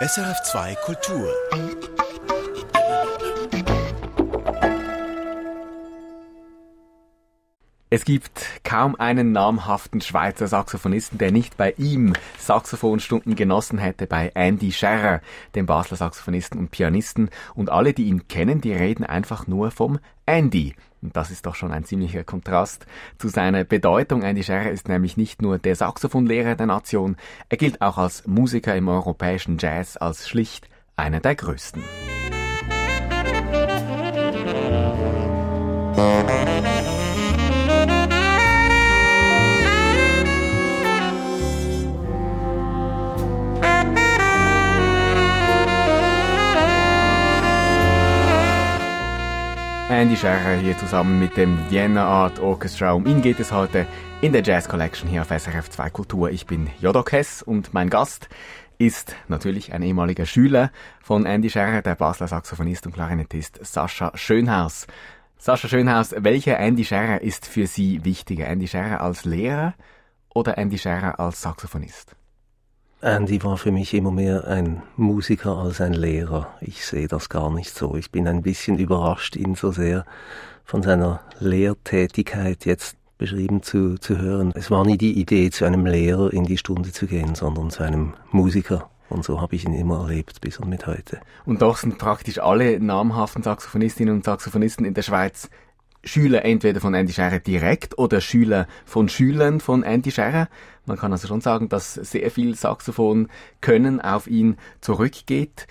SRF2 Kultur. Es gibt kaum einen namhaften Schweizer Saxophonisten, der nicht bei ihm Saxophonstunden genossen hätte, bei Andy Scherrer, dem Basler Saxophonisten und Pianisten. Und alle, die ihn kennen, die reden einfach nur vom Andy. Und das ist doch schon ein ziemlicher Kontrast zu seiner Bedeutung. Andy Scherrer ist nämlich nicht nur der Saxophonlehrer der Nation, er gilt auch als Musiker im europäischen Jazz als schlicht einer der größten. Andy Scherrer hier zusammen mit dem Vienna Art Orchestra. Um ihn geht es heute in der Jazz Collection hier auf SRF 2 Kultur. Ich bin Jodok Hess und mein Gast ist natürlich ein ehemaliger Schüler von Andy Scherrer, der Basler Saxophonist und Klarinettist Sascha Schönhaus. Sascha Schönhaus, welcher Andy Scherrer ist für Sie wichtiger? Andy Scherrer als Lehrer oder Andy Scherrer als Saxophonist? Andy war für mich immer mehr ein Musiker als ein Lehrer. Ich sehe das gar nicht so. Ich bin ein bisschen überrascht, ihn so sehr von seiner Lehrtätigkeit jetzt beschrieben zu, zu hören. Es war nie die Idee, zu einem Lehrer in die Stunde zu gehen, sondern zu einem Musiker. Und so habe ich ihn immer erlebt, bis und mit heute. Und doch sind praktisch alle namhaften Saxophonistinnen und Saxophonisten in der Schweiz Schüler entweder von Andy Scherer direkt oder Schüler von Schülern von Andy Scherer. Man kann also schon sagen, dass sehr viel Saxophon können auf ihn zurückgeht.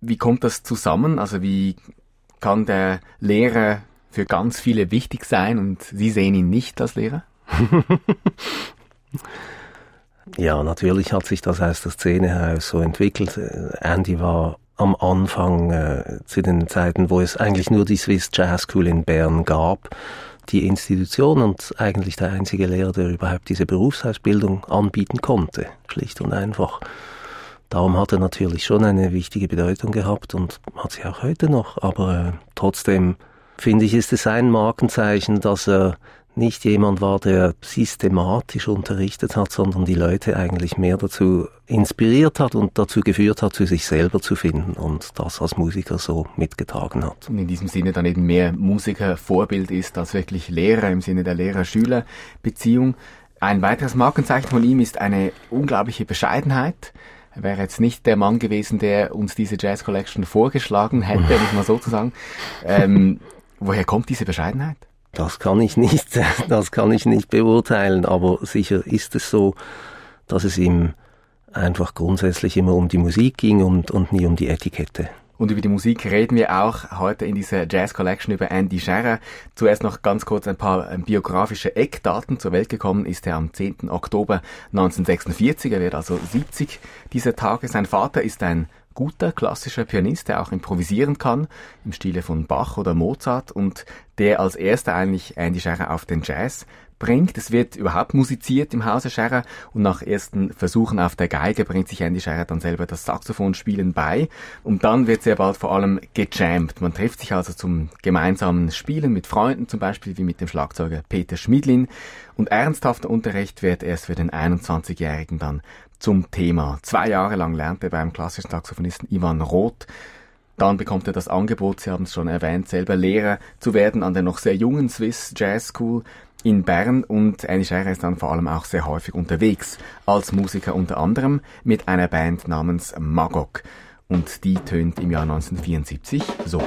Wie kommt das zusammen? Also wie kann der Lehrer für ganz viele wichtig sein und Sie sehen ihn nicht als Lehrer? ja, natürlich hat sich das aus der Szene heraus so entwickelt. Andy war am Anfang äh, zu den Zeiten, wo es eigentlich nur die Swiss Jazz School in Bern gab, die Institution und eigentlich der einzige Lehrer, der überhaupt diese Berufsausbildung anbieten konnte, schlicht und einfach. Darum hat er natürlich schon eine wichtige Bedeutung gehabt und hat sie auch heute noch, aber äh, trotzdem finde ich, ist es ein Markenzeichen, dass er nicht jemand war, der systematisch unterrichtet hat, sondern die Leute eigentlich mehr dazu inspiriert hat und dazu geführt hat, zu sich selber zu finden und das als Musiker so mitgetragen hat. Und in diesem Sinne dann eben mehr Musiker Vorbild ist als wirklich Lehrer im Sinne der Lehrer-Schüler-Beziehung. Ein weiteres Markenzeichen von ihm ist eine unglaubliche Bescheidenheit. Er wäre jetzt nicht der Mann gewesen, der uns diese Jazz Collection vorgeschlagen hätte, muss man so zu sagen. Ähm, woher kommt diese Bescheidenheit? Das kann ich nicht, das kann ich nicht beurteilen, aber sicher ist es so, dass es ihm einfach grundsätzlich immer um die Musik ging und, und nie um die Etikette. Und über die Musik reden wir auch heute in dieser Jazz Collection über Andy Scherer. Zuerst noch ganz kurz ein paar ähm, biografische Eckdaten. Zur Welt gekommen ist er am 10. Oktober 1946. Er wird also 70 dieser Tage. Sein Vater ist ein guter klassischer Pianist, der auch improvisieren kann, im Stile von Bach oder Mozart und der als erster eigentlich Andy Scherer auf den Jazz bringt. Es wird überhaupt musiziert im Hause Scherer und nach ersten Versuchen auf der Geige bringt sich Andy Scherer dann selber das Saxophonspielen bei und dann wird sehr bald vor allem gejammt. Man trifft sich also zum gemeinsamen Spielen mit Freunden, zum Beispiel wie mit dem Schlagzeuger Peter Schmidlin und ernsthafter Unterricht wird erst für den 21-Jährigen dann zum Thema. Zwei Jahre lang lernt er beim klassischen Saxophonisten Ivan Roth. Dann bekommt er das Angebot, Sie haben es schon erwähnt, selber Lehrer zu werden an der noch sehr jungen Swiss Jazz School in Bern und Annie Scherer ist dann vor allem auch sehr häufig unterwegs als Musiker unter anderem mit einer Band namens Magog und die tönt im Jahr 1974 so.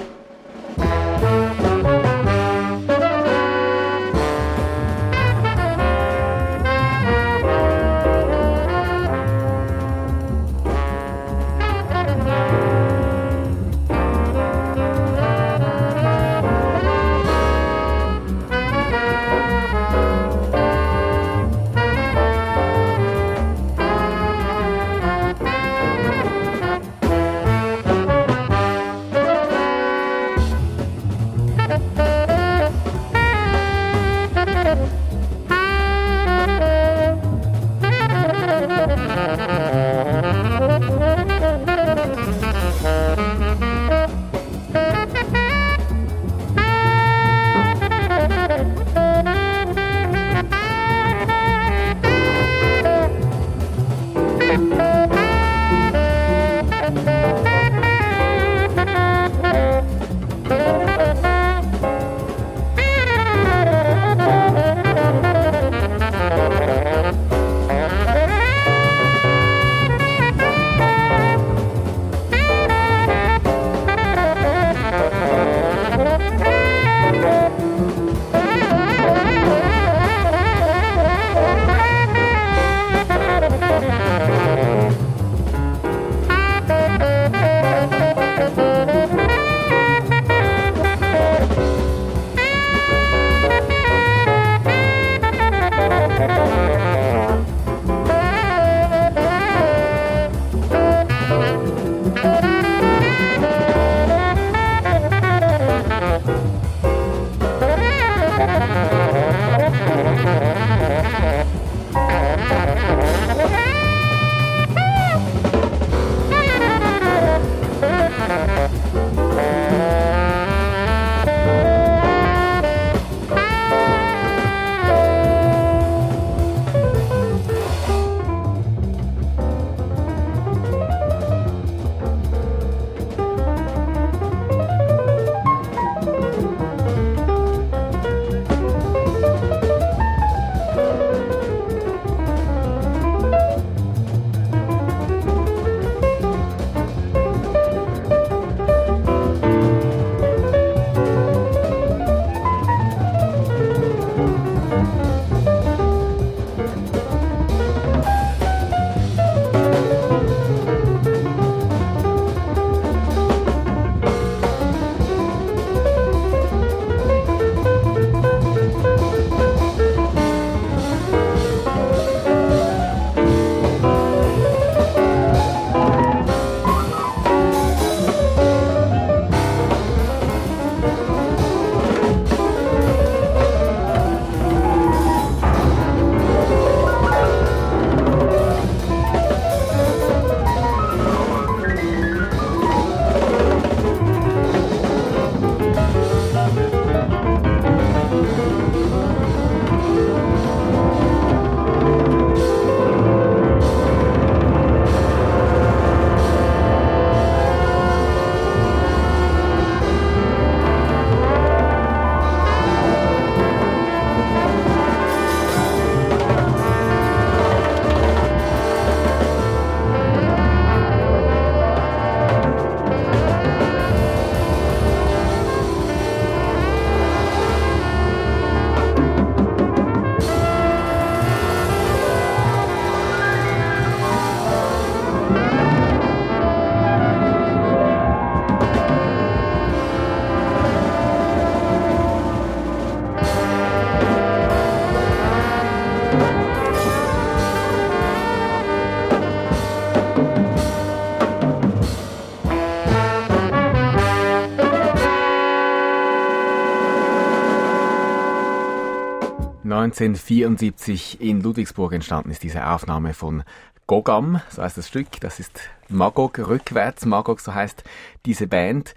1974 in Ludwigsburg entstanden ist diese Aufnahme von Gogam, so heißt das Stück. Das ist Magog rückwärts. Magog, so heißt diese Band.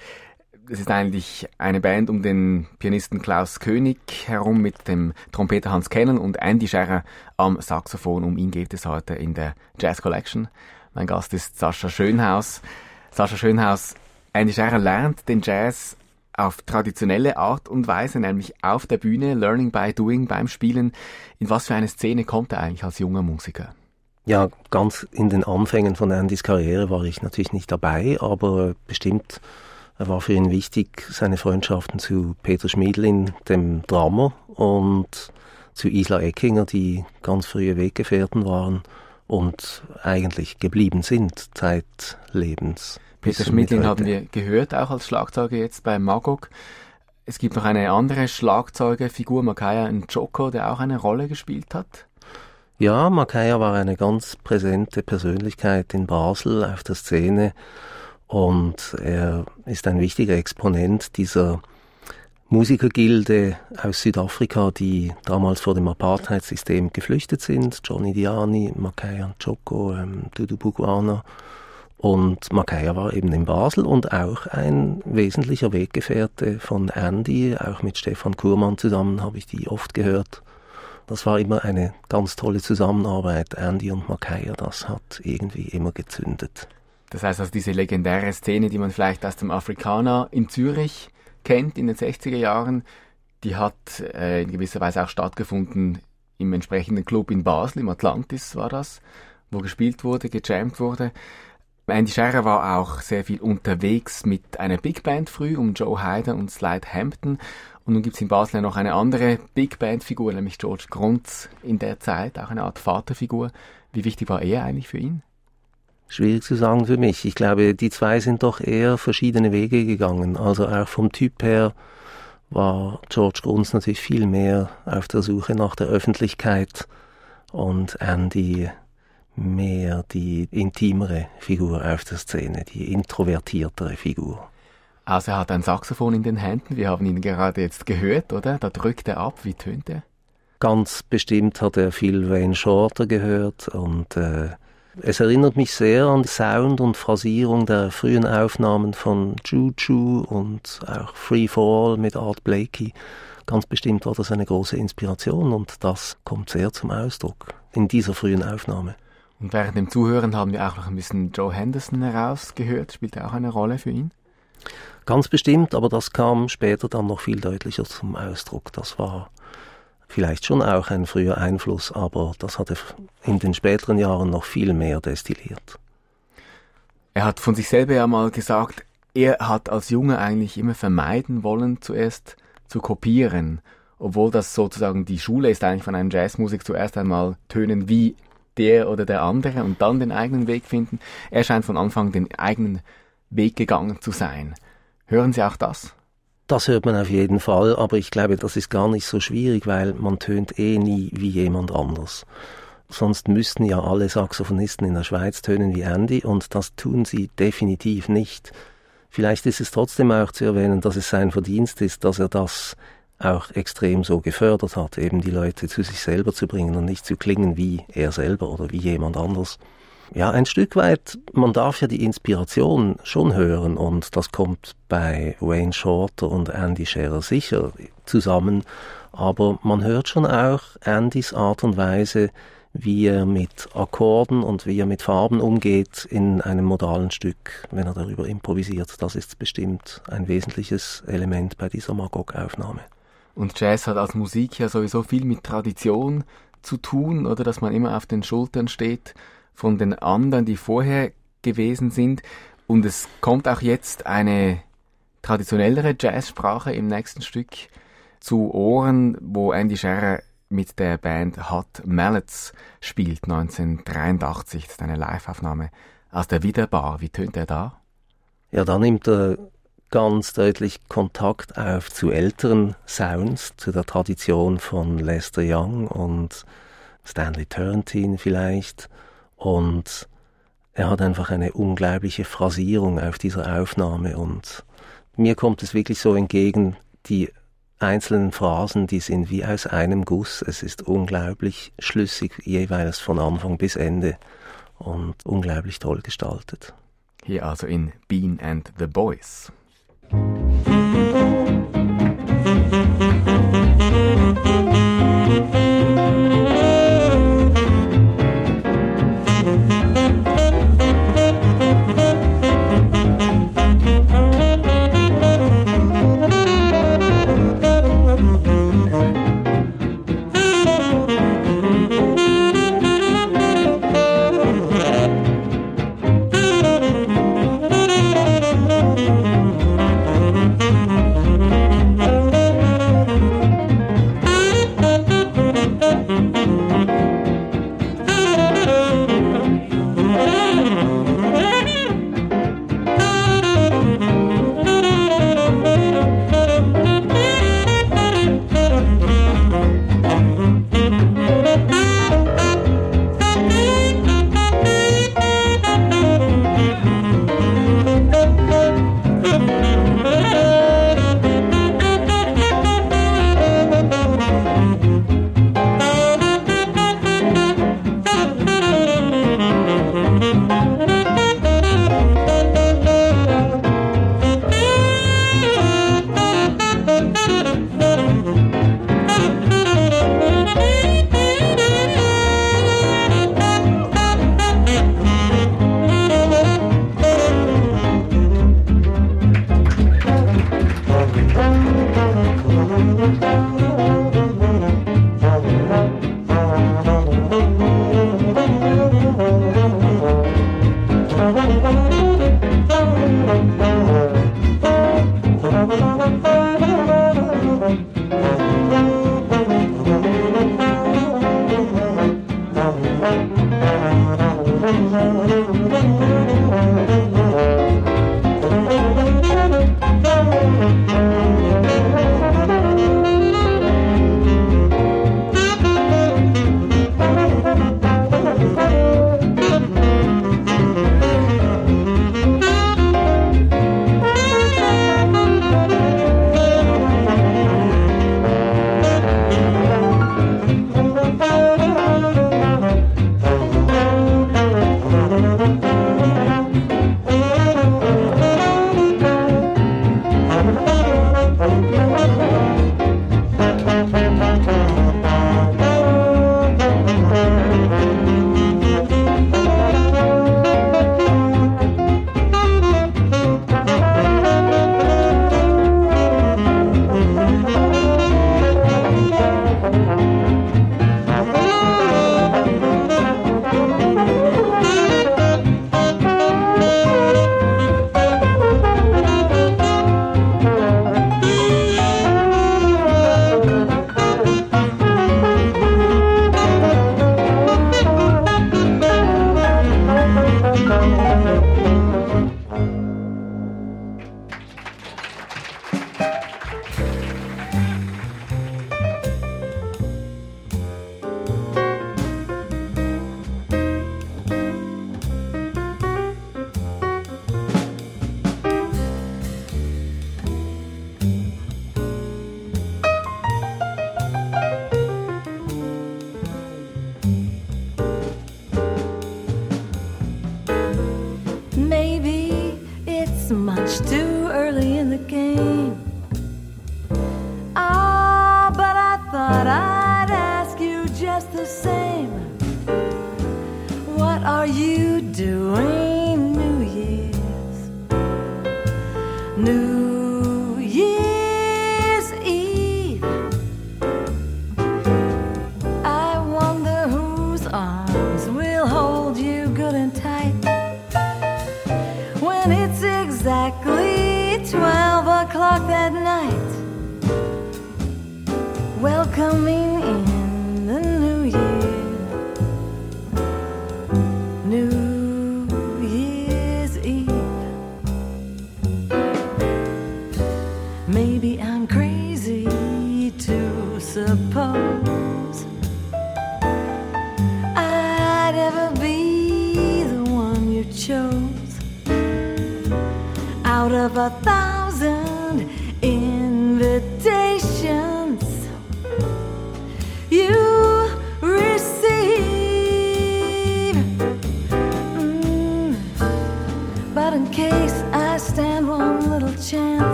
Es ist eigentlich eine Band um den Pianisten Klaus König herum mit dem Trompeter Hans Kennel und Andy Scherrer am Saxophon. Um ihn geht es heute in der Jazz Collection. Mein Gast ist Sascha Schönhaus. Sascha Schönhaus, Andy Scherrer lernt den Jazz auf traditionelle Art und Weise, nämlich auf der Bühne, Learning by Doing, beim Spielen. In was für eine Szene kommt er eigentlich als junger Musiker? Ja, ganz in den Anfängen von Andys Karriere war ich natürlich nicht dabei, aber bestimmt war für ihn wichtig, seine Freundschaften zu Peter Schmiedlin, dem Drummer, und zu Isla Eckinger, die ganz frühe Weggefährten waren und eigentlich geblieben sind zeitlebens. Peter Schmidlin haben wir gehört, auch als Schlagzeuger jetzt bei Magog. Es gibt noch eine andere Schlagzeugerfigur, Makaya Njoko, der auch eine Rolle gespielt hat. Ja, Makaya war eine ganz präsente Persönlichkeit in Basel auf der Szene und er ist ein wichtiger Exponent dieser Musikergilde aus Südafrika, die damals vor dem Apartheidssystem geflüchtet sind. Johnny Diani, Makaya Choko, ähm, Dudu Bugwana. Und Makaya war eben in Basel und auch ein wesentlicher Weggefährte von Andy. Auch mit Stefan Kurmann zusammen habe ich die oft gehört. Das war immer eine ganz tolle Zusammenarbeit. Andy und Makaya, das hat irgendwie immer gezündet. Das heißt also diese legendäre Szene, die man vielleicht aus dem Afrikaner in Zürich kennt in den 60er Jahren, die hat äh, in gewisser Weise auch stattgefunden im entsprechenden Club in Basel, im Atlantis war das, wo gespielt wurde, gejammt wurde. Andy Scherer war auch sehr viel unterwegs mit einer Big Band früh um Joe Hyder und Slide Hampton und nun gibt es in Basel noch eine andere Big Band-Figur, nämlich George Grunz in der Zeit, auch eine Art Vaterfigur. Wie wichtig war er eigentlich für ihn? Schwierig zu sagen für mich. Ich glaube, die zwei sind doch eher verschiedene Wege gegangen. Also auch vom Typ her war George Grunz natürlich viel mehr auf der Suche nach der Öffentlichkeit und Andy mehr die intimere Figur auf der Szene, die introvertiertere Figur. Also er hat ein Saxophon in den Händen, wir haben ihn gerade jetzt gehört, oder? Da drückt er ab, wie tönt er? Ganz bestimmt hat er viel Wayne Shorter gehört und äh, es erinnert mich sehr an die Sound und Phrasierung der frühen Aufnahmen von Choo und auch Free Fall mit Art Blakey. Ganz bestimmt war das eine große Inspiration und das kommt sehr zum Ausdruck in dieser frühen Aufnahme. Und während dem Zuhören haben wir auch noch ein bisschen Joe Henderson herausgehört. Spielt er auch eine Rolle für ihn? Ganz bestimmt, aber das kam später dann noch viel deutlicher zum Ausdruck. Das war vielleicht schon auch ein früher Einfluss, aber das hat er in den späteren Jahren noch viel mehr destilliert. Er hat von sich selber ja mal gesagt, er hat als Junge eigentlich immer vermeiden wollen, zuerst zu kopieren, obwohl das sozusagen die Schule ist eigentlich von einem Jazzmusik zuerst einmal tönen wie der oder der andere und dann den eigenen Weg finden. Er scheint von Anfang den eigenen Weg gegangen zu sein. Hören Sie auch das? Das hört man auf jeden Fall, aber ich glaube, das ist gar nicht so schwierig, weil man tönt eh nie wie jemand anders. Sonst müssten ja alle Saxophonisten in der Schweiz tönen wie Andy und das tun sie definitiv nicht. Vielleicht ist es trotzdem auch zu erwähnen, dass es sein Verdienst ist, dass er das auch extrem so gefördert hat, eben die Leute zu sich selber zu bringen und nicht zu klingen wie er selber oder wie jemand anders. Ja, ein Stück weit, man darf ja die Inspiration schon hören und das kommt bei Wayne Shorter und Andy Scherer sicher zusammen, aber man hört schon auch Andys Art und Weise, wie er mit Akkorden und wie er mit Farben umgeht in einem modalen Stück, wenn er darüber improvisiert. Das ist bestimmt ein wesentliches Element bei dieser Magog-Aufnahme. Und Jazz hat als Musik ja sowieso viel mit Tradition zu tun, oder dass man immer auf den Schultern steht von den anderen, die vorher gewesen sind. Und es kommt auch jetzt eine traditionellere Jazzsprache im nächsten Stück zu Ohren, wo Andy Scherrer mit der Band Hot Mallets spielt, 1983. Das ist eine Liveaufnahme aus der Wiederbar. Wie tönt er da? Ja, da nimmt er ganz deutlich Kontakt auf zu älteren Sounds, zu der Tradition von Lester Young und Stanley Turrentine vielleicht. Und er hat einfach eine unglaubliche Phrasierung auf dieser Aufnahme und mir kommt es wirklich so entgegen, die einzelnen Phrasen, die sind wie aus einem Guss. Es ist unglaublich schlüssig, jeweils von Anfang bis Ende und unglaublich toll gestaltet. Hier also in Bean and the Boys. Out of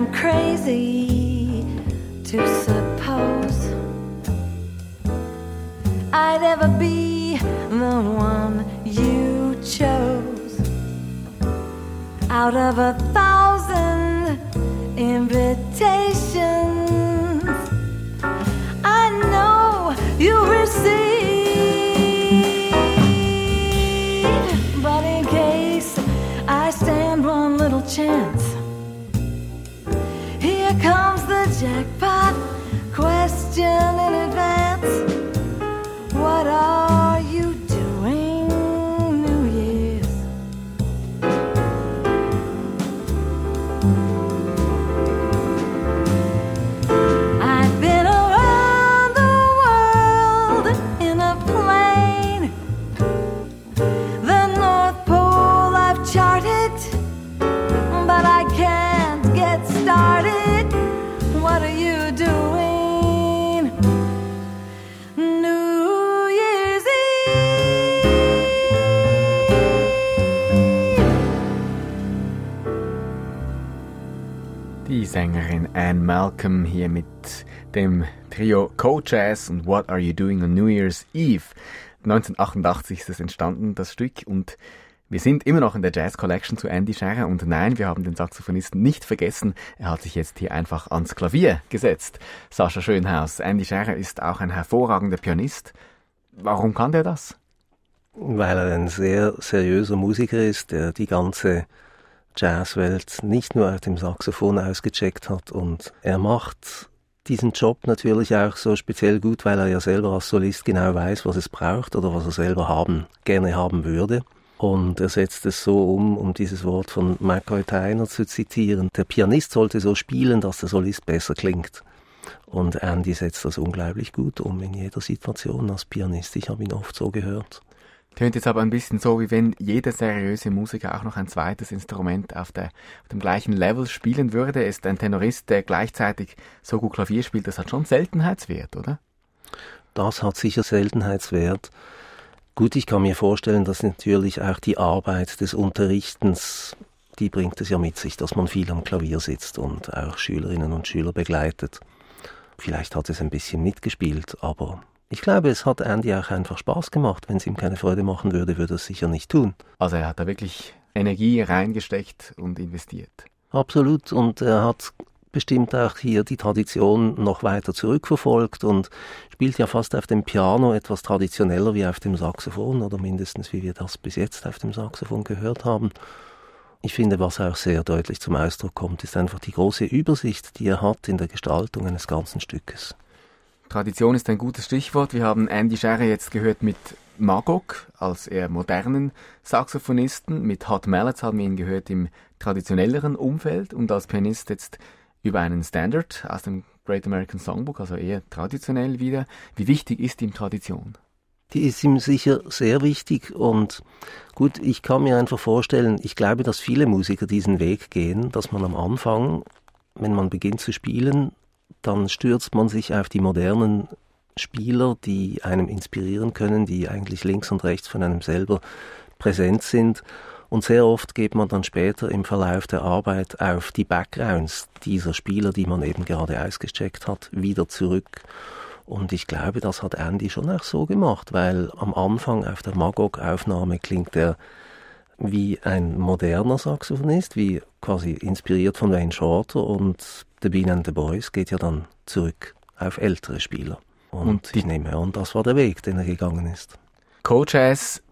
I'm crazy Anne Malcolm hier mit dem Trio Co-Jazz und What Are You Doing on New Year's Eve. 1988 ist es entstanden, das Stück, und wir sind immer noch in der Jazz Collection zu Andy Scherer und nein, wir haben den Saxophonisten nicht vergessen. Er hat sich jetzt hier einfach ans Klavier gesetzt. Sascha Schönhaus, Andy Scherer ist auch ein hervorragender Pianist. Warum kann der das? Weil er ein sehr seriöser Musiker ist, der die ganze Jazzwelt nicht nur auf dem Saxophon ausgecheckt hat und er macht diesen Job natürlich auch so speziell gut, weil er ja selber als Solist genau weiß, was es braucht oder was er selber haben, gerne haben würde. Und er setzt es so um, um dieses Wort von McCoy Tyner zu zitieren. Der Pianist sollte so spielen, dass der Solist besser klingt. Und Andy setzt das unglaublich gut um in jeder Situation als Pianist. Ich habe ihn oft so gehört. Tönt jetzt aber ein bisschen so, wie wenn jeder seriöse Musiker auch noch ein zweites Instrument auf, der, auf dem gleichen Level spielen würde. Ist ein Tenorist, der gleichzeitig so gut Klavier spielt. Das hat schon Seltenheitswert, oder? Das hat sicher Seltenheitswert. Gut, ich kann mir vorstellen, dass natürlich auch die Arbeit des Unterrichtens, die bringt es ja mit sich, dass man viel am Klavier sitzt und auch Schülerinnen und Schüler begleitet. Vielleicht hat es ein bisschen mitgespielt, aber ich glaube, es hat Andy auch einfach Spaß gemacht. Wenn es ihm keine Freude machen würde, würde er es sicher nicht tun. Also er hat da wirklich Energie reingesteckt und investiert. Absolut. Und er hat bestimmt auch hier die Tradition noch weiter zurückverfolgt und spielt ja fast auf dem Piano etwas traditioneller wie auf dem Saxophon oder mindestens wie wir das bis jetzt auf dem Saxophon gehört haben. Ich finde, was auch sehr deutlich zum Ausdruck kommt, ist einfach die große Übersicht, die er hat in der Gestaltung eines ganzen Stückes. Tradition ist ein gutes Stichwort. Wir haben Andy Scherer jetzt gehört mit Magog als eher modernen Saxophonisten. Mit Hot Mallets haben wir ihn gehört im traditionelleren Umfeld und als Pianist jetzt über einen Standard aus dem Great American Songbook, also eher traditionell wieder. Wie wichtig ist ihm Tradition? Die ist ihm sicher sehr wichtig und gut, ich kann mir einfach vorstellen, ich glaube, dass viele Musiker diesen Weg gehen, dass man am Anfang, wenn man beginnt zu spielen, dann stürzt man sich auf die modernen Spieler, die einem inspirieren können, die eigentlich links und rechts von einem selber präsent sind. Und sehr oft geht man dann später im Verlauf der Arbeit auf die Backgrounds dieser Spieler, die man eben gerade ausgecheckt hat, wieder zurück. Und ich glaube, das hat Andy schon auch so gemacht, weil am Anfang auf der Magog-Aufnahme klingt er wie ein moderner Saxophonist, wie quasi inspiriert von Wayne Shorter und The Bean and the Boys geht ja dann zurück auf ältere Spieler. Und, und ich nehme an, das war der Weg, den er gegangen ist. Co-Jazz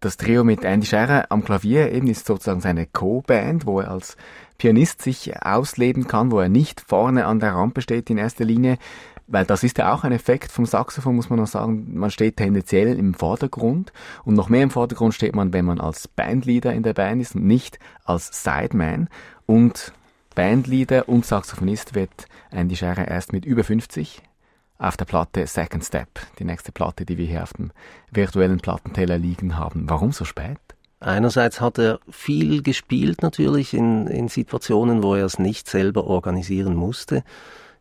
das Trio mit Andy Scherer am Klavier eben ist sozusagen seine Co-Band, wo er als Pianist sich ausleben kann, wo er nicht vorne an der Rampe steht in erster Linie, weil das ist ja auch ein Effekt vom Saxophon, muss man noch sagen. Man steht tendenziell im Vordergrund und noch mehr im Vordergrund steht man, wenn man als Bandleader in der Band ist und nicht als Sideman. Und Bandleader und Saxophonist wird Andy Scherer erst mit über 50 auf der Platte Second Step, die nächste Platte, die wir hier auf dem virtuellen Plattenteller liegen haben. Warum so spät? Einerseits hat er viel gespielt natürlich in, in Situationen, wo er es nicht selber organisieren musste.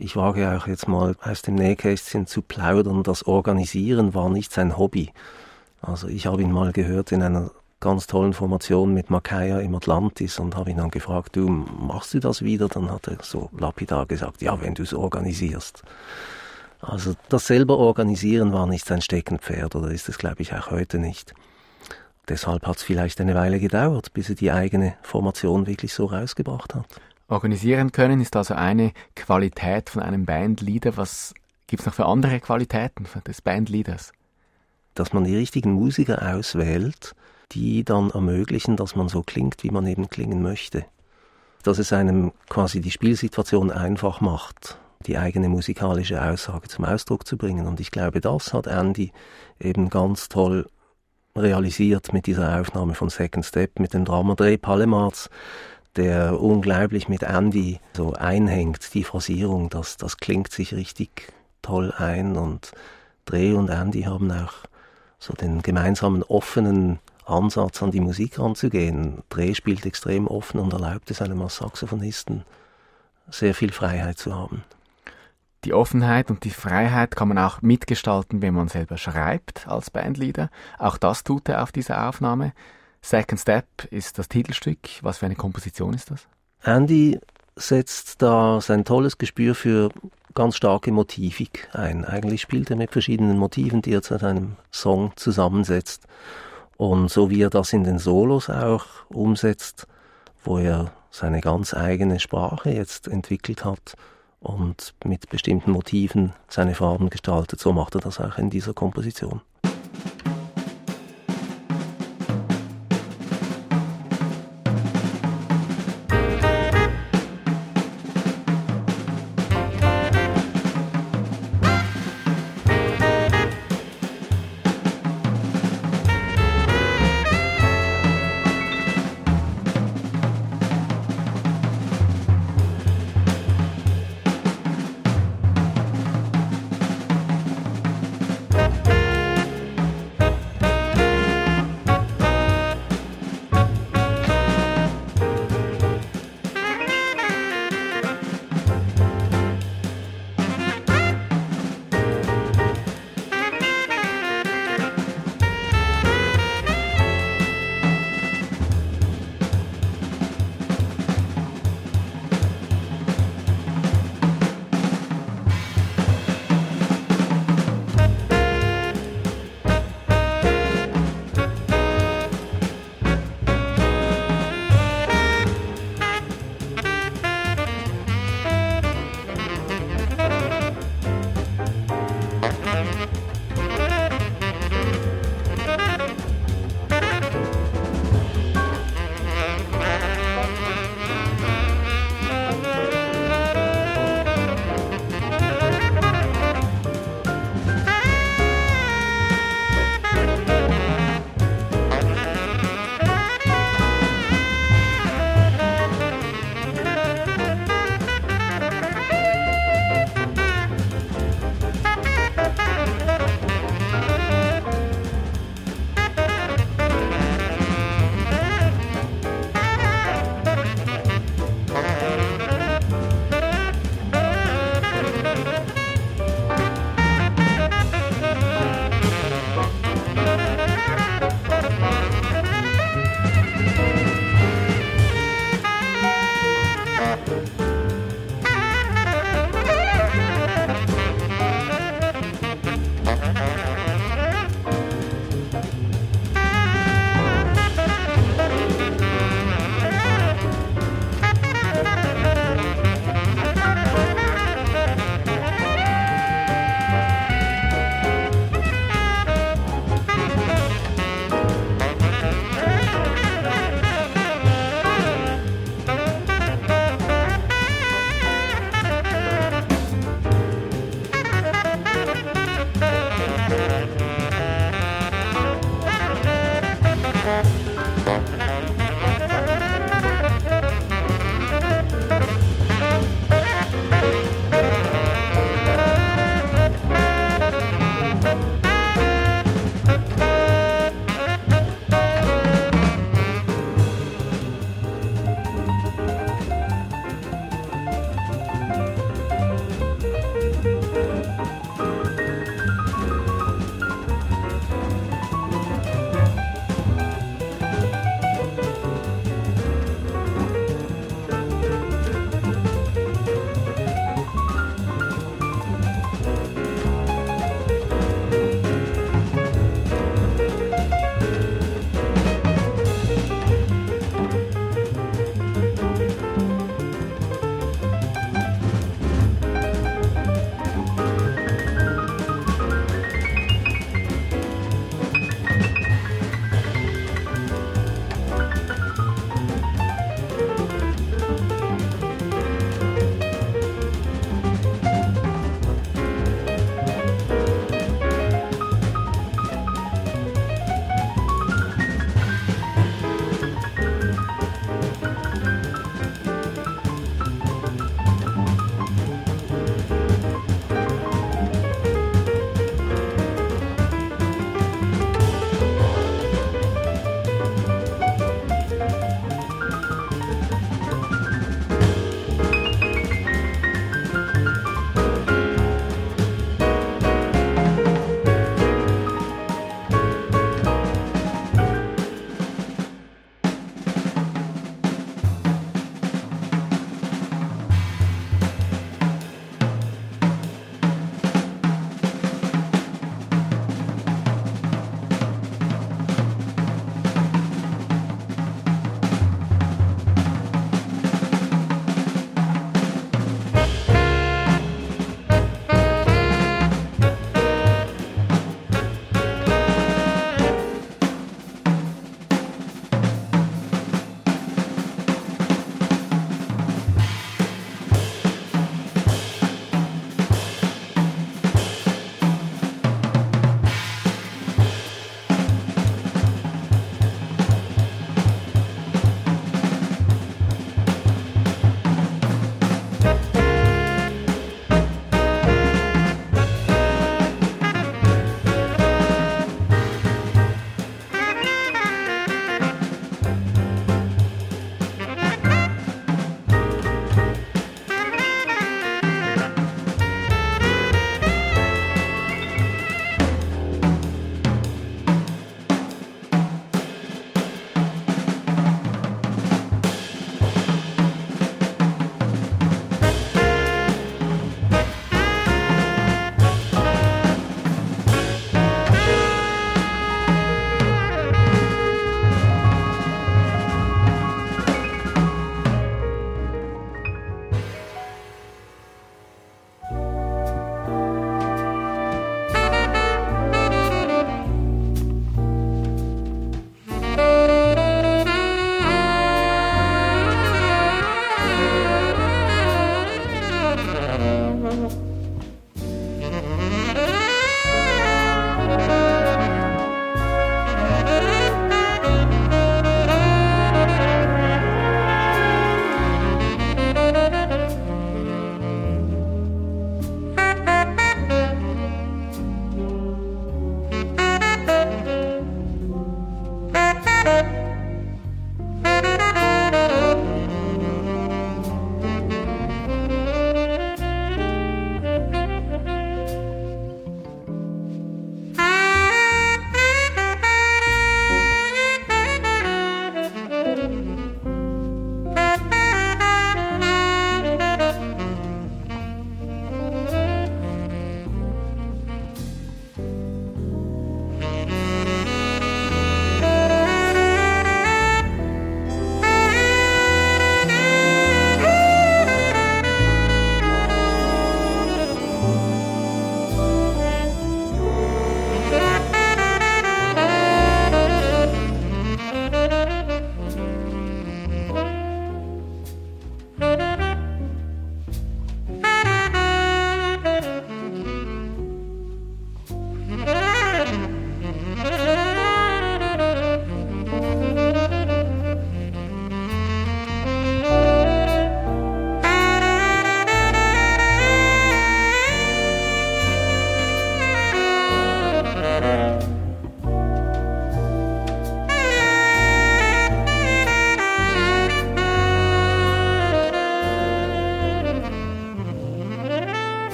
Ich wage auch jetzt mal aus dem Nähkästchen zu plaudern, das Organisieren war nicht sein Hobby. Also ich habe ihn mal gehört in einer ganz tollen Formation mit Makaya im Atlantis und habe ihn dann gefragt, du machst du das wieder? Dann hat er so lapidar gesagt, ja, wenn du es organisierst. Also das selber organisieren war nicht sein Steckenpferd oder ist es, glaube ich, auch heute nicht. Deshalb hat es vielleicht eine Weile gedauert, bis er die eigene Formation wirklich so rausgebracht hat. Organisieren können ist also eine Qualität von einem Bandleader. Was gibt es noch für andere Qualitäten des Bandleaders? Dass man die richtigen Musiker auswählt, die dann ermöglichen, dass man so klingt, wie man eben klingen möchte. Dass es einem quasi die Spielsituation einfach macht die eigene musikalische Aussage zum Ausdruck zu bringen. Und ich glaube, das hat Andy eben ganz toll realisiert mit dieser Aufnahme von Second Step, mit dem Drama Dreh Palemarz, der unglaublich mit Andy so einhängt, die Phrasierung, das, das klingt sich richtig toll ein und Dreh und Andy haben auch so den gemeinsamen offenen Ansatz an die Musik ranzugehen. Dreh spielt extrem offen und erlaubt es einem als Saxophonisten sehr viel Freiheit zu haben. Die Offenheit und die Freiheit kann man auch mitgestalten, wenn man selber schreibt als Bandleader. Auch das tut er auf dieser Aufnahme. Second Step ist das Titelstück. Was für eine Komposition ist das? Andy setzt da sein tolles Gespür für ganz starke Motivik ein. Eigentlich spielt er mit verschiedenen Motiven, die er zu einem Song zusammensetzt. Und so wie er das in den Solos auch umsetzt, wo er seine ganz eigene Sprache jetzt entwickelt hat, und mit bestimmten Motiven seine Farben gestaltet. So macht er das auch in dieser Komposition.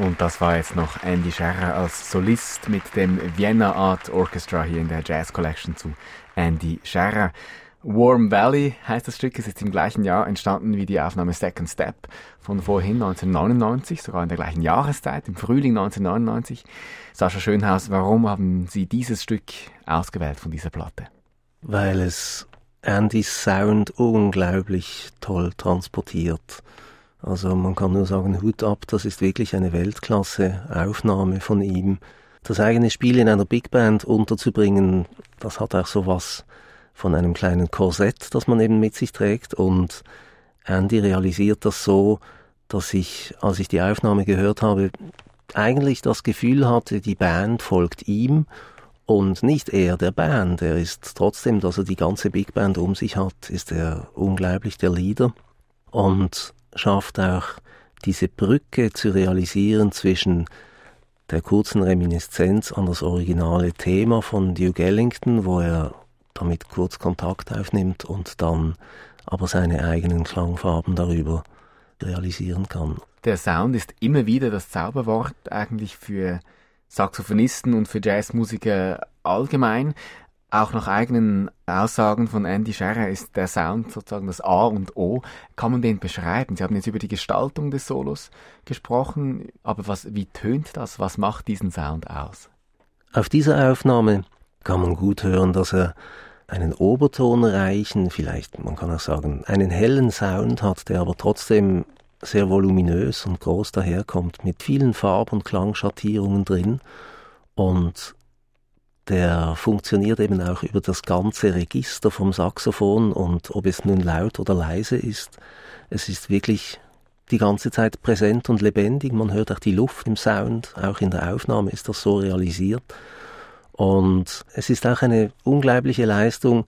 Und das war jetzt noch Andy Scherrer als Solist mit dem Vienna Art Orchestra hier in der Jazz Collection zu Andy Scherrer. Warm Valley heißt das Stück, ist im gleichen Jahr entstanden wie die Aufnahme Second Step von vorhin 1999, sogar in der gleichen Jahreszeit, im Frühling 1999. Sascha Schönhaus, warum haben Sie dieses Stück ausgewählt von dieser Platte? Weil es Andys Sound unglaublich toll transportiert. Also man kann nur sagen, Hut ab, das ist wirklich eine Weltklasse-Aufnahme von ihm. Das eigene Spiel in einer Big Band unterzubringen, das hat auch so was von einem kleinen Korsett, das man eben mit sich trägt. Und Andy realisiert das so, dass ich, als ich die Aufnahme gehört habe, eigentlich das Gefühl hatte, die Band folgt ihm und nicht er der Band. Er ist trotzdem, dass er die ganze Big Band um sich hat, ist er unglaublich der Leader. Und schafft auch diese Brücke zu realisieren zwischen der kurzen Reminiszenz an das originale Thema von Duke Ellington, wo er damit kurz Kontakt aufnimmt und dann aber seine eigenen Klangfarben darüber realisieren kann. Der Sound ist immer wieder das Zauberwort eigentlich für Saxophonisten und für Jazzmusiker allgemein. Auch nach eigenen Aussagen von Andy Scherrer ist der Sound sozusagen das A und O. Kann man den beschreiben? Sie haben jetzt über die Gestaltung des Solos gesprochen, aber was, wie tönt das? Was macht diesen Sound aus? Auf dieser Aufnahme kann man gut hören, dass er einen obertonreichen, vielleicht man kann auch sagen, einen hellen Sound hat, der aber trotzdem sehr voluminös und groß daherkommt, mit vielen Farb- und Klangschattierungen drin und der funktioniert eben auch über das ganze Register vom Saxophon und ob es nun laut oder leise ist, es ist wirklich die ganze Zeit präsent und lebendig. Man hört auch die Luft im Sound, auch in der Aufnahme ist das so realisiert. Und es ist auch eine unglaubliche Leistung,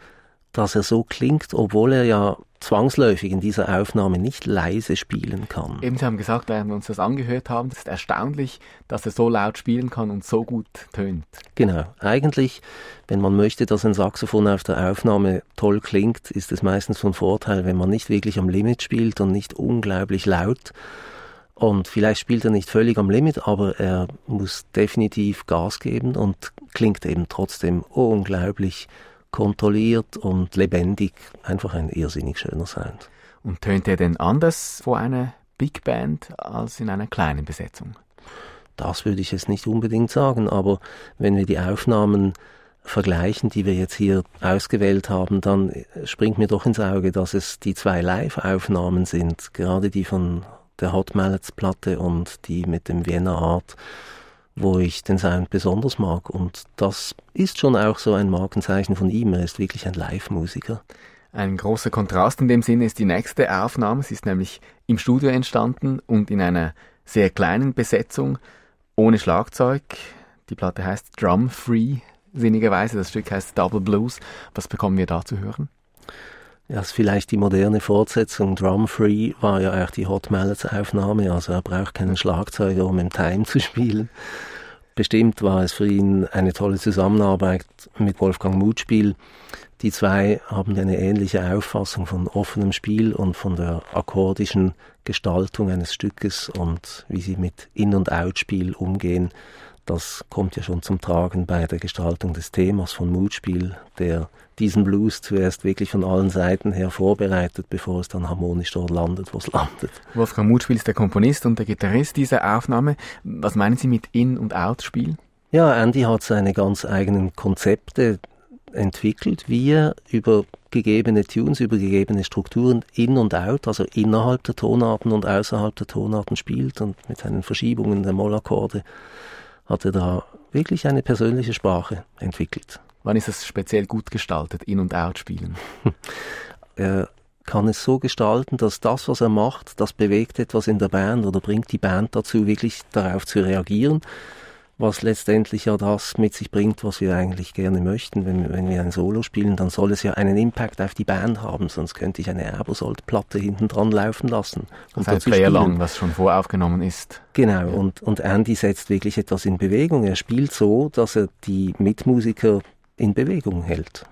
dass er so klingt, obwohl er ja zwangsläufig in dieser Aufnahme nicht leise spielen kann. Eben, Sie haben gesagt, während wir uns das angehört haben, es ist erstaunlich, dass er so laut spielen kann und so gut tönt. Genau. Eigentlich, wenn man möchte, dass ein Saxophon auf der Aufnahme toll klingt, ist es meistens von Vorteil, wenn man nicht wirklich am Limit spielt und nicht unglaublich laut. Und vielleicht spielt er nicht völlig am Limit, aber er muss definitiv Gas geben und klingt eben trotzdem unglaublich kontrolliert und lebendig. Einfach ein irrsinnig schöner Sound. Und tönt er denn anders vor einer Big Band als in einer kleinen Besetzung? Das würde ich jetzt nicht unbedingt sagen, aber wenn wir die Aufnahmen vergleichen, die wir jetzt hier ausgewählt haben, dann springt mir doch ins Auge, dass es die zwei Live-Aufnahmen sind, gerade die von der Hot Mallets Platte und die mit dem Vienna Art wo ich den Sound besonders mag. Und das ist schon auch so ein Markenzeichen von ihm. Er ist wirklich ein Live-Musiker. Ein großer Kontrast in dem Sinne ist die nächste Aufnahme. Sie ist nämlich im Studio entstanden und in einer sehr kleinen Besetzung, ohne Schlagzeug. Die Platte heißt Drum Free, sinnigerweise. Das Stück heißt Double Blues. Was bekommen wir da zu hören? Ja, ist vielleicht die moderne Fortsetzung. Drum Free war ja auch die Hot Mallets Aufnahme, also er braucht keinen Schlagzeuger, um im Time zu spielen. Bestimmt war es für ihn eine tolle Zusammenarbeit mit Wolfgang Mutspiel. Die zwei haben eine ähnliche Auffassung von offenem Spiel und von der akkordischen Gestaltung eines Stückes und wie sie mit In- und Outspiel umgehen. Das kommt ja schon zum Tragen bei der Gestaltung des Themas von Mutspiel, der diesen Blues zuerst wirklich von allen Seiten her vorbereitet, bevor es dann harmonisch dort landet, wo es landet. Wolfgang Mutspiel ist der Komponist und der Gitarrist dieser Aufnahme. Was meinen Sie mit In- und Outspiel? Ja, Andy hat seine ganz eigenen Konzepte entwickelt, wie er über gegebene Tunes, über gegebene Strukturen in und out, also innerhalb der Tonarten und außerhalb der Tonarten spielt und mit seinen Verschiebungen der Mollakkorde hat er da wirklich eine persönliche Sprache entwickelt. Wann ist es speziell gut gestaltet, In- und Out-Spielen? er kann es so gestalten, dass das, was er macht, das bewegt etwas in der Band oder bringt die Band dazu, wirklich darauf zu reagieren was letztendlich ja das mit sich bringt, was wir eigentlich gerne möchten. Wenn, wenn wir ein Solo spielen, dann soll es ja einen Impact auf die Band haben, sonst könnte ich eine Aerosold-Platte hinten dran laufen lassen. Und das heißt Player Long, was schon voraufgenommen ist. Genau, ja. und, und Andy setzt wirklich etwas in Bewegung. Er spielt so, dass er die Mitmusiker in Bewegung hält.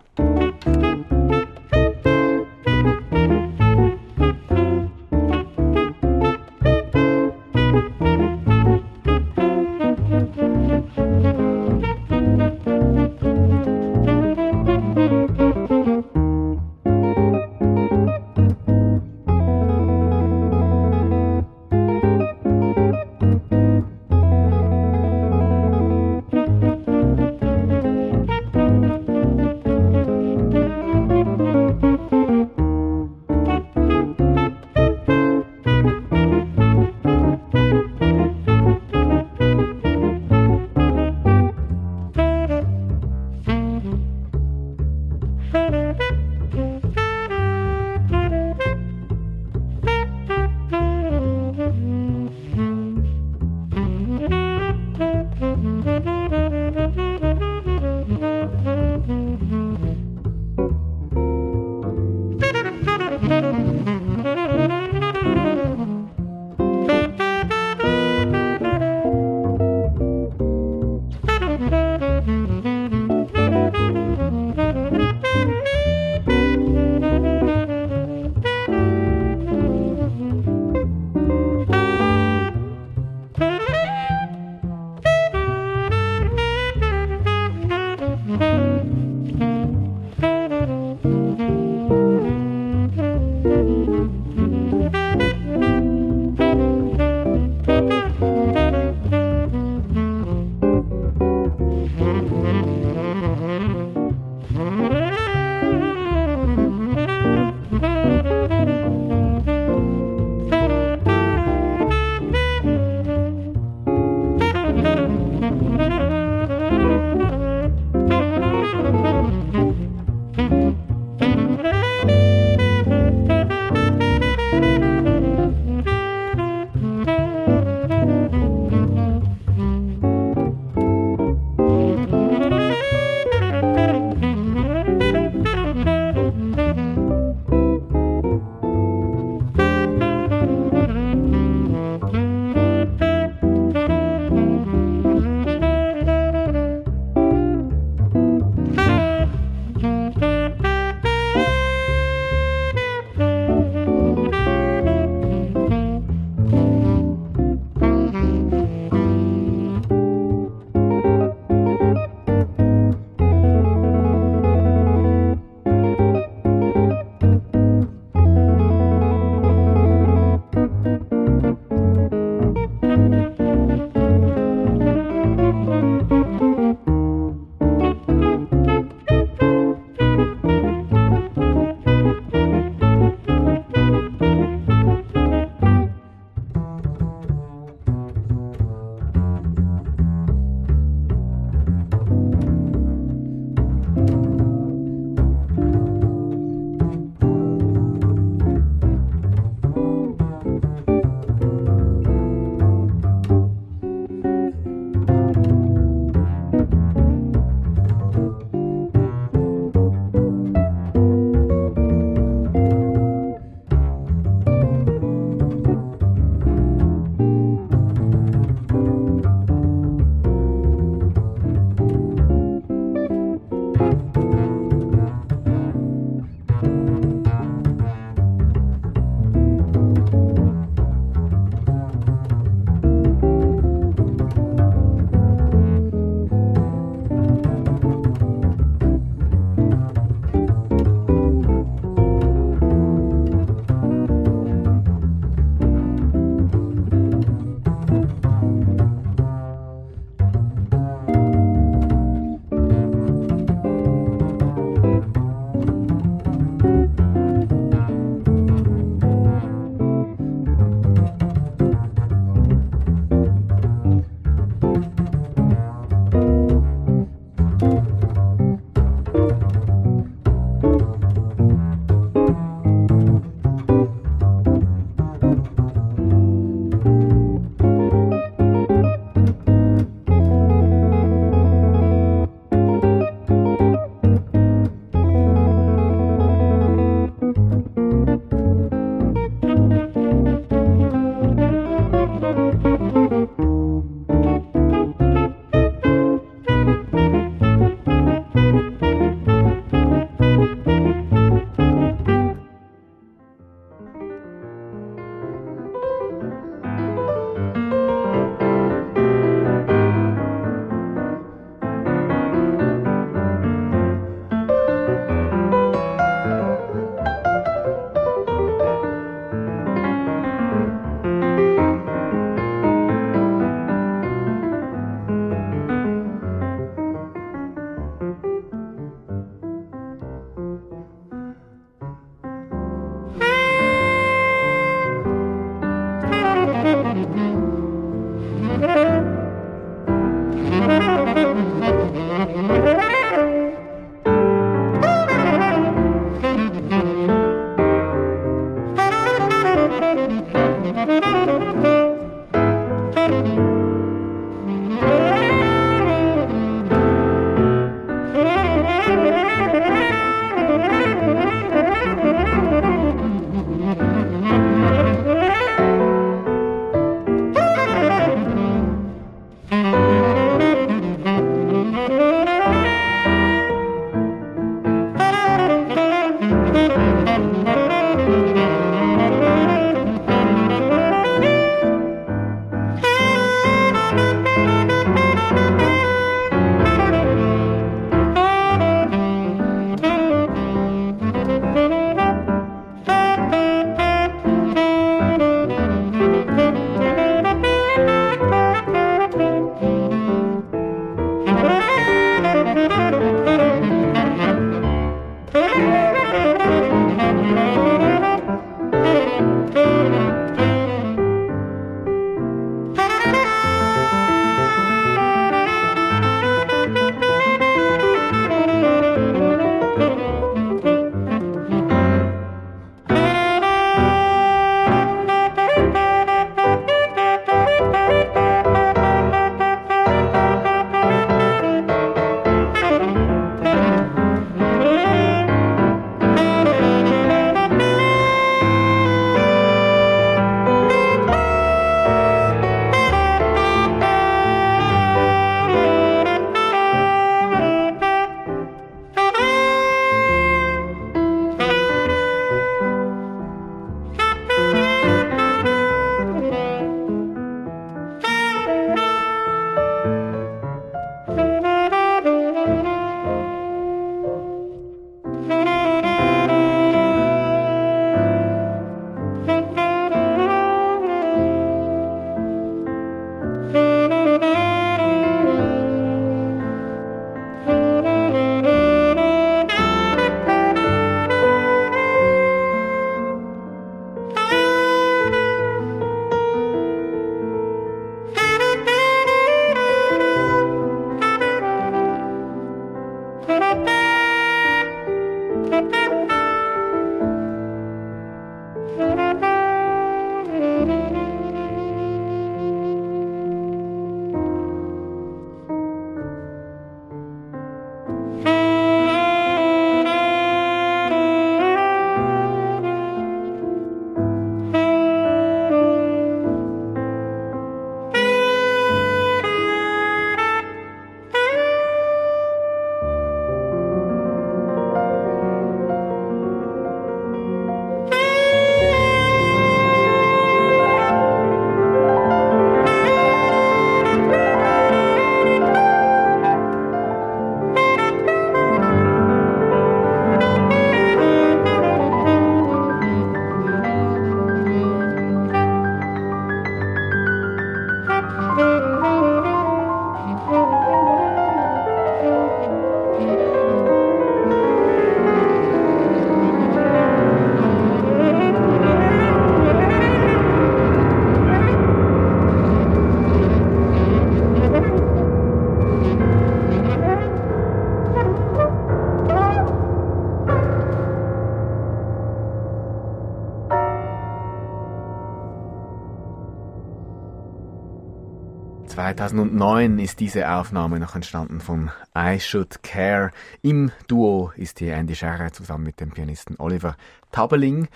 2009 ist diese Aufnahme noch entstanden von I Should Care. Im Duo ist hier Andy Scherrer zusammen mit dem Pianisten Oliver Tabeling,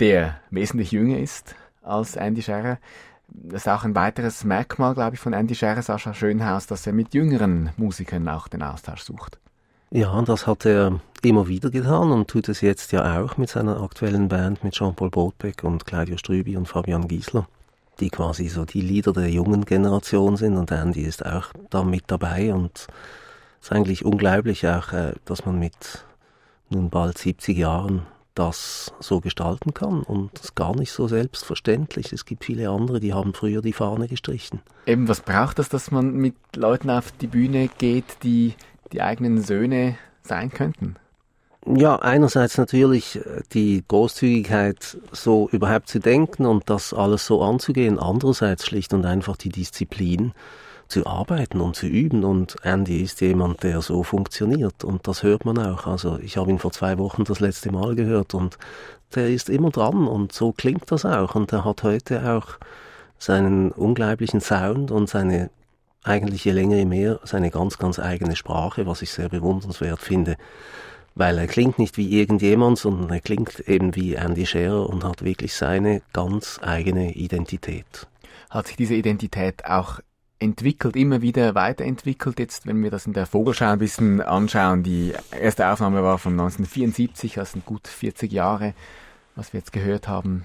der wesentlich jünger ist als Andy Scherrer. Das ist auch ein weiteres Merkmal, glaube ich, von Andy Scherrer, Sascha Schönhaus, dass er mit jüngeren Musikern auch den Austausch sucht. Ja, das hat er immer wieder getan und tut es jetzt ja auch mit seiner aktuellen Band mit Jean-Paul Botbeck und Claudio Strübi und Fabian Giesler die quasi so die Lieder der jungen Generation sind und Andy ist auch da mit dabei und es ist eigentlich unglaublich auch, äh, dass man mit nun bald 70 Jahren das so gestalten kann und das ist gar nicht so selbstverständlich. Es gibt viele andere, die haben früher die Fahne gestrichen. Eben, was braucht das, dass man mit Leuten auf die Bühne geht, die die eigenen Söhne sein könnten? Ja, einerseits natürlich äh, die Großzügigkeit, so überhaupt zu denken und das alles so anzugehen. Andererseits schlicht und einfach die Disziplin zu arbeiten und zu üben. Und Andy ist jemand, der so funktioniert. Und das hört man auch. Also ich habe ihn vor zwei Wochen das letzte Mal gehört und der ist immer dran und so klingt das auch. Und er hat heute auch seinen unglaublichen Sound und seine eigentlich je länger je mehr seine ganz, ganz eigene Sprache, was ich sehr bewundernswert finde weil er klingt nicht wie irgendjemand, sondern er klingt eben wie Andy Scherer und hat wirklich seine ganz eigene Identität. Hat sich diese Identität auch entwickelt, immer wieder weiterentwickelt. Jetzt, wenn wir das in der Vogelschau ein bisschen anschauen, die erste Aufnahme war von 1974, das sind gut 40 Jahre, was wir jetzt gehört haben.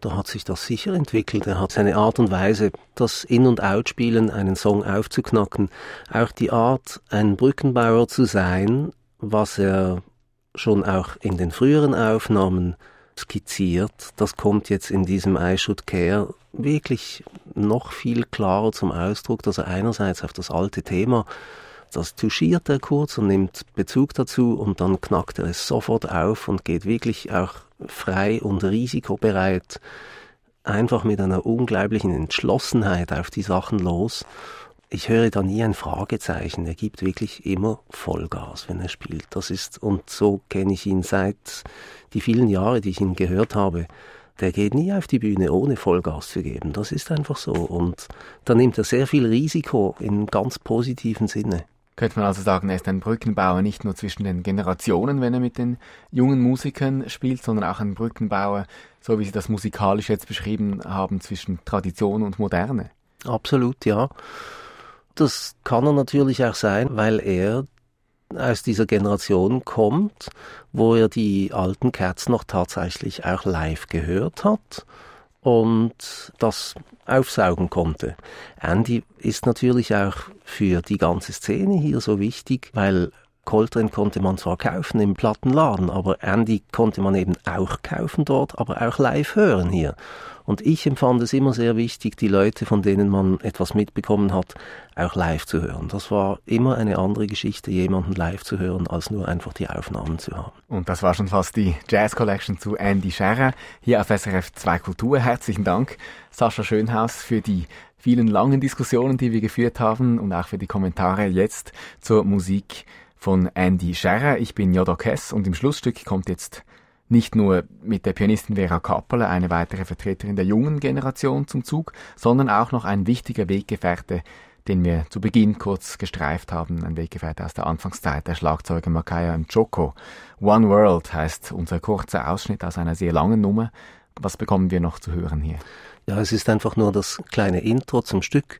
Da hat sich das sicher entwickelt. Er hat seine Art und Weise, das In- und Outspielen, einen Song aufzuknacken, auch die Art, ein Brückenbauer zu sein, was er schon auch in den früheren Aufnahmen skizziert, das kommt jetzt in diesem I Should Care wirklich noch viel klarer zum Ausdruck, dass er einerseits auf das alte Thema, das touchiert er kurz und nimmt Bezug dazu und dann knackt er es sofort auf und geht wirklich auch frei und risikobereit einfach mit einer unglaublichen Entschlossenheit auf die Sachen los ich höre da nie ein Fragezeichen. Er gibt wirklich immer Vollgas, wenn er spielt. Das ist, und so kenne ich ihn seit die vielen Jahre, die ich ihn gehört habe. Der geht nie auf die Bühne, ohne Vollgas zu geben. Das ist einfach so. Und da nimmt er sehr viel Risiko im ganz positiven Sinne. Könnte man also sagen, er ist ein Brückenbauer nicht nur zwischen den Generationen, wenn er mit den jungen Musikern spielt, sondern auch ein Brückenbauer, so wie Sie das musikalisch jetzt beschrieben haben, zwischen Tradition und Moderne. Absolut, ja. Das kann er natürlich auch sein, weil er aus dieser Generation kommt, wo er die alten Cats noch tatsächlich auch live gehört hat und das aufsaugen konnte. Andy ist natürlich auch für die ganze Szene hier so wichtig, weil Coltrane konnte man zwar kaufen im Plattenladen, aber Andy konnte man eben auch kaufen dort, aber auch live hören hier. Und ich empfand es immer sehr wichtig, die Leute, von denen man etwas mitbekommen hat, auch live zu hören. Das war immer eine andere Geschichte, jemanden live zu hören, als nur einfach die Aufnahmen zu haben. Und das war schon fast die Jazz Collection zu Andy Scherrer hier auf SRF 2 Kultur. Herzlichen Dank, Sascha Schönhaus, für die vielen langen Diskussionen, die wir geführt haben und auch für die Kommentare jetzt zur Musik von Andy Scherrer. Ich bin Jodo Kess und im Schlussstück kommt jetzt nicht nur mit der Pianistin Vera Kappeler, eine weitere Vertreterin der jungen Generation zum Zug, sondern auch noch ein wichtiger Weggefährte, den wir zu Beginn kurz gestreift haben, ein Weggefährte aus der Anfangszeit, der Schlagzeuger Makaya Mchoko. One World heißt unser kurzer Ausschnitt aus einer sehr langen Nummer. Was bekommen wir noch zu hören hier? Ja, es ist einfach nur das kleine Intro zum Stück,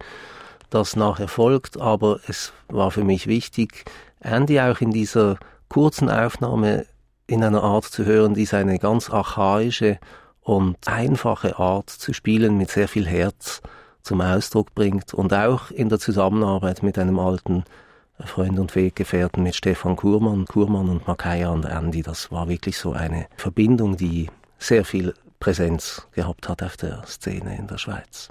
das nachher folgt, aber es war für mich wichtig, Andy auch in dieser kurzen Aufnahme in einer Art zu hören, die seine ganz archaische und einfache Art zu spielen mit sehr viel Herz zum Ausdruck bringt und auch in der Zusammenarbeit mit einem alten Freund und Weggefährten mit Stefan Kurmann, Kurmann und Makaya und Andy. Das war wirklich so eine Verbindung, die sehr viel Präsenz gehabt hat auf der Szene in der Schweiz.